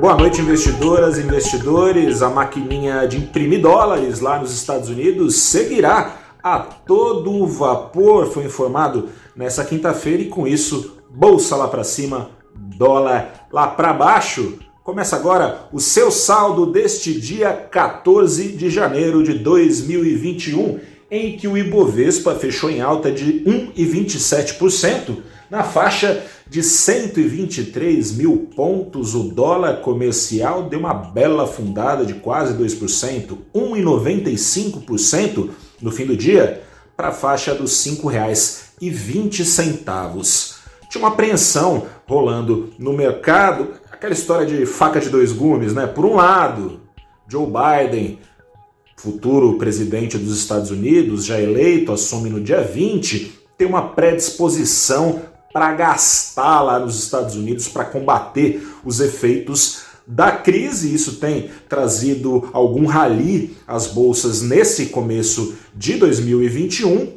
Boa noite, investidoras e investidores. A maquininha de imprimir dólares lá nos Estados Unidos seguirá a todo vapor, foi informado nessa quinta-feira, e com isso, bolsa lá para cima, dólar lá para baixo. Começa agora o seu saldo deste dia 14 de janeiro de 2021, em que o Ibovespa fechou em alta de 1,27%, na faixa de 123 mil pontos. O dólar comercial deu uma bela afundada de quase 2%, 1,95% no fim do dia, para a faixa dos R$ 5,20. Tinha uma apreensão rolando no mercado, aquela história de faca de dois gumes, né? Por um lado, Joe Biden, futuro presidente dos Estados Unidos, já eleito, assume no dia 20, tem uma predisposição para gastar lá nos Estados Unidos para combater os efeitos da crise. Isso tem trazido algum rally às bolsas nesse começo de 2021.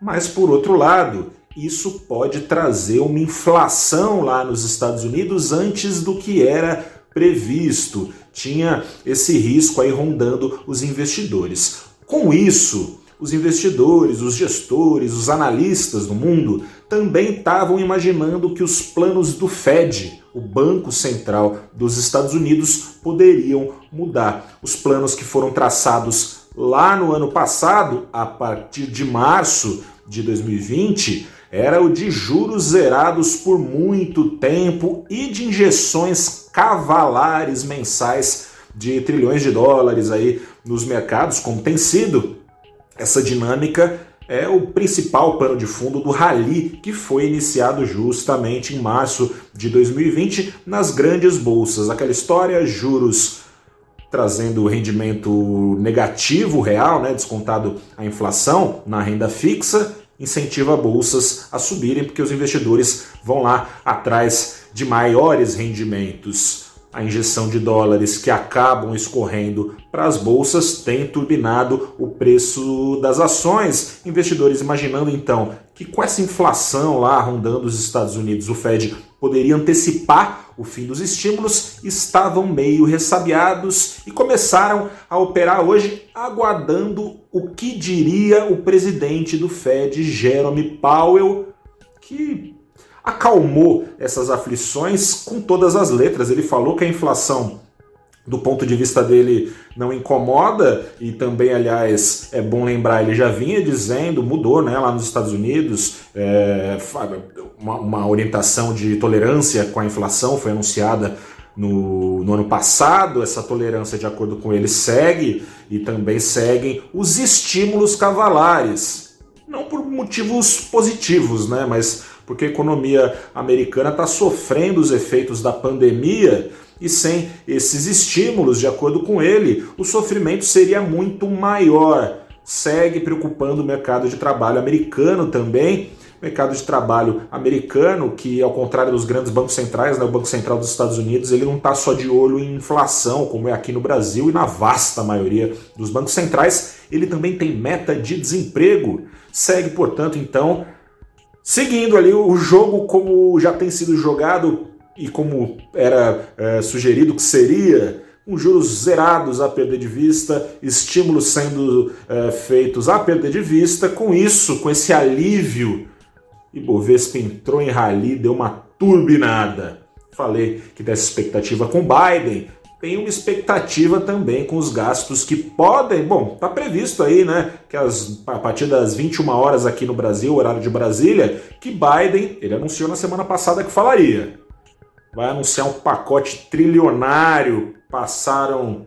Mas por outro lado, isso pode trazer uma inflação lá nos Estados Unidos antes do que era previsto. Tinha esse risco aí rondando os investidores. Com isso, os investidores, os gestores, os analistas do mundo também estavam imaginando que os planos do Fed, o Banco Central dos Estados Unidos, poderiam mudar. Os planos que foram traçados lá no ano passado, a partir de março de 2020, era o de juros zerados por muito tempo e de injeções cavalares mensais de trilhões de dólares aí nos mercados, como tem sido essa dinâmica é o principal pano de fundo do rally que foi iniciado justamente em março de 2020 nas grandes bolsas. Aquela história, juros trazendo rendimento negativo real, né, descontado a inflação na renda fixa, incentiva bolsas a subirem porque os investidores vão lá atrás de maiores rendimentos a injeção de dólares que acabam escorrendo para as bolsas tem turbinado o preço das ações. Investidores imaginando então que com essa inflação lá rondando os Estados Unidos, o Fed poderia antecipar o fim dos estímulos, estavam meio ressabiados e começaram a operar hoje aguardando o que diria o presidente do Fed, Jerome Powell, que acalmou essas aflições com todas as letras. Ele falou que a inflação do ponto de vista dele não incomoda e também aliás é bom lembrar ele já vinha dizendo mudou né lá nos Estados Unidos é, uma, uma, orientação de tolerância com a inflação foi anunciada no, no ano passado essa tolerância de acordo com ele segue e também seguem os estímulos cavalares não por motivos positivos né mas porque a economia americana está sofrendo os efeitos da pandemia e sem esses estímulos, de acordo com ele, o sofrimento seria muito maior. Segue preocupando o mercado de trabalho americano também. Mercado de trabalho americano, que ao contrário dos grandes bancos centrais, né, o Banco Central dos Estados Unidos, ele não está só de olho em inflação, como é aqui no Brasil e na vasta maioria dos bancos centrais, ele também tem meta de desemprego. Segue, portanto, então, Seguindo ali o jogo como já tem sido jogado e como era é, sugerido que seria, com juros zerados a perder de vista, estímulos sendo é, feitos a perder de vista, com isso, com esse alívio, Ibovespa entrou em rally, deu uma turbinada. Falei que dessa expectativa com Biden, tem uma expectativa também com os gastos que podem, bom, tá previsto aí, né, que as, a partir das 21 horas aqui no Brasil, horário de Brasília, que Biden, ele anunciou na semana passada que falaria. Vai anunciar um pacote trilionário, passaram,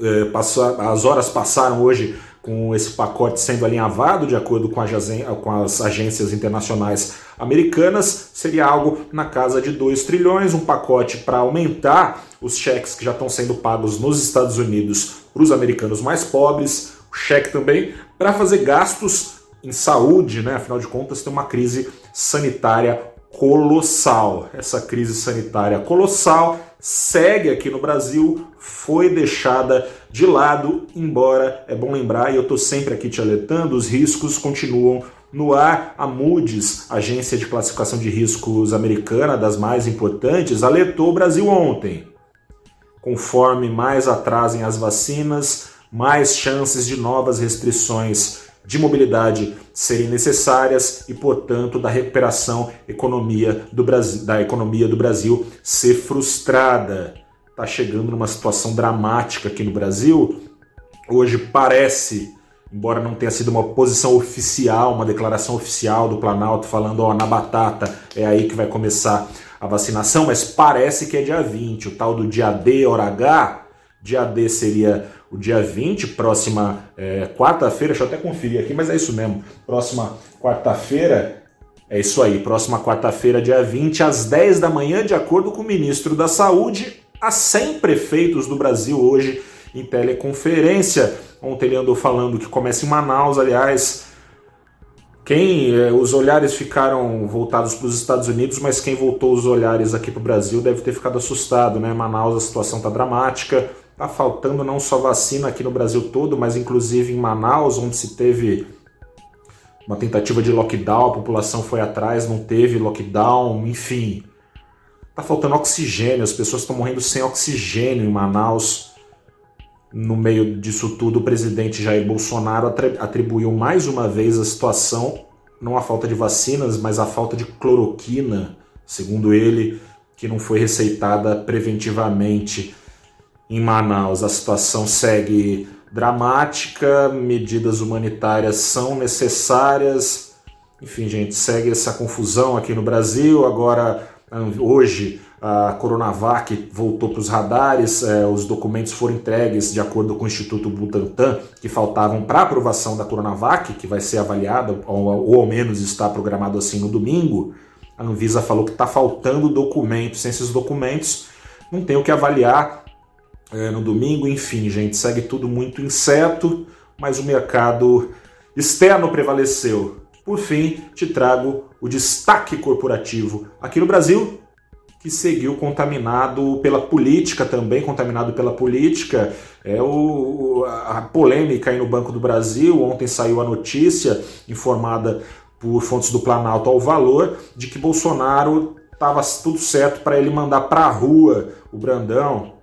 é, passou, as horas passaram hoje com esse pacote sendo alinhavado de acordo com, as agências internacionais americanas, seria algo na casa de 2 trilhões, um pacote para aumentar os cheques que já estão sendo pagos nos Estados Unidos para os americanos mais pobres, o cheque também para fazer gastos em saúde, né? Afinal de contas, tem uma crise sanitária colossal. Essa crise sanitária colossal segue aqui no Brasil, foi deixada de lado, embora é bom lembrar, e eu estou sempre aqui te alertando, os riscos continuam no ar. A Moody's, agência de classificação de riscos americana, das mais importantes, alertou o Brasil ontem. conforme mais atrasem as vacinas, mais chances de novas restrições de mobilidade serem necessárias e, portanto, da recuperação economia do Brasil, da economia do Brasil ser frustrada. Está chegando numa situação dramática aqui no Brasil. Hoje parece, embora não tenha sido uma posição oficial, uma declaração oficial do Planalto falando, ó, na batata é aí que vai começar a vacinação, mas parece que é dia 20, o tal do dia D, hora H, dia D seria o dia 20, próxima é, quarta-feira, deixa eu até conferir aqui, mas é isso mesmo. Próxima quarta-feira, é isso aí, próxima quarta-feira, dia 20, às 10 da manhã, de acordo com o ministro da Saúde, a 100 prefeitos do Brasil hoje em teleconferência. Ontem ele andou falando que começa em Manaus, aliás. Quem é, os olhares ficaram voltados para os Estados Unidos, mas quem voltou os olhares aqui para o Brasil deve ter ficado assustado, né? Manaus a situação está dramática. Está faltando não só vacina aqui no Brasil todo, mas inclusive em Manaus, onde se teve uma tentativa de lockdown, a população foi atrás, não teve lockdown, enfim. Está faltando oxigênio, as pessoas estão morrendo sem oxigênio em Manaus. No meio disso tudo, o presidente Jair Bolsonaro atribuiu mais uma vez a situação, não à falta de vacinas, mas à falta de cloroquina, segundo ele, que não foi receitada preventivamente em Manaus. A situação segue dramática, medidas humanitárias são necessárias. Enfim, gente, segue essa confusão aqui no Brasil. Agora, hoje, a Coronavac voltou para os radares, é, os documentos foram entregues de acordo com o Instituto Butantan, que faltavam para aprovação da Coronavac, que vai ser avaliada, ou, ou ao menos está programado assim no domingo. A Anvisa falou que está faltando documentos. Sem esses documentos, não tem o que avaliar é, no domingo. Enfim, gente, segue tudo muito incerto, mas o mercado externo prevaleceu. Por fim, te trago o destaque corporativo aqui no Brasil, que seguiu contaminado pela política também, contaminado pela política. É o, a polêmica aí no Banco do Brasil. Ontem saiu a notícia informada por fontes do Planalto ao Valor de que Bolsonaro estava tudo certo para ele mandar para a rua o Brandão,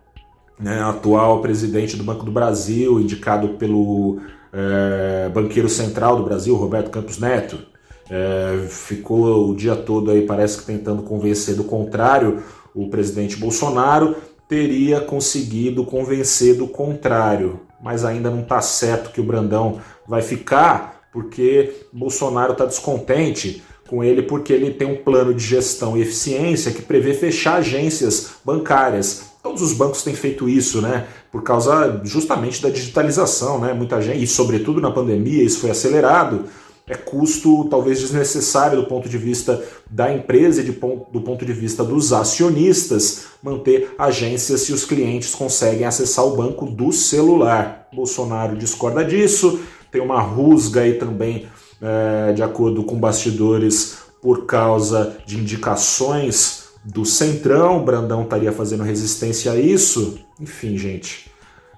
né, atual presidente do Banco do Brasil, indicado pelo é, banqueiro central do Brasil, Roberto Campos Neto. É, ficou o dia todo aí, parece que tentando convencer do contrário, o presidente Bolsonaro teria conseguido convencer do contrário, mas ainda não está certo que o Brandão vai ficar, porque Bolsonaro está descontente com ele porque ele tem um plano de gestão e eficiência que prevê fechar agências bancárias Todos os bancos têm feito isso, né? Por causa justamente da digitalização, né? Muita gente, e sobretudo na pandemia, isso foi acelerado. É custo talvez desnecessário do ponto de vista da empresa e de, do ponto de vista dos acionistas manter agências se os clientes conseguem acessar o banco do celular. Bolsonaro discorda disso, tem uma rusga aí também, é, de acordo com bastidores, por causa de indicações do Centrão, Brandão estaria fazendo resistência a isso. Enfim, gente.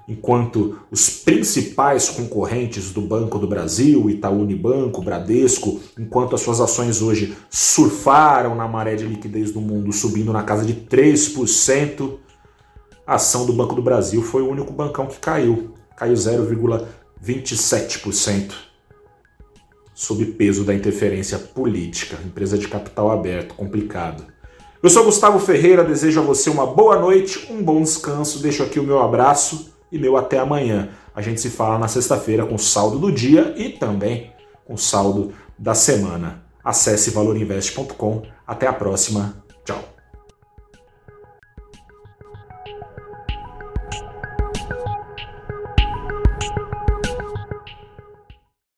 Enquanto os principais concorrentes do Banco do Brasil, Itaú Unibanco, Bradesco, enquanto as suas ações hoje surfaram na maré de liquidez do mundo, subindo na casa de 3%, a ação do Banco do Brasil foi o único bancão que caiu. Caiu 0,27%, sob peso da interferência política. Empresa de capital aberto, complicado. Eu sou Gustavo Ferreira, desejo a você uma boa noite, um bom descanso, deixo aqui o meu abraço e meu até amanhã. A gente se fala na sexta-feira com o saldo do dia e também com o saldo da semana. Acesse valorinvest.com. Até a próxima.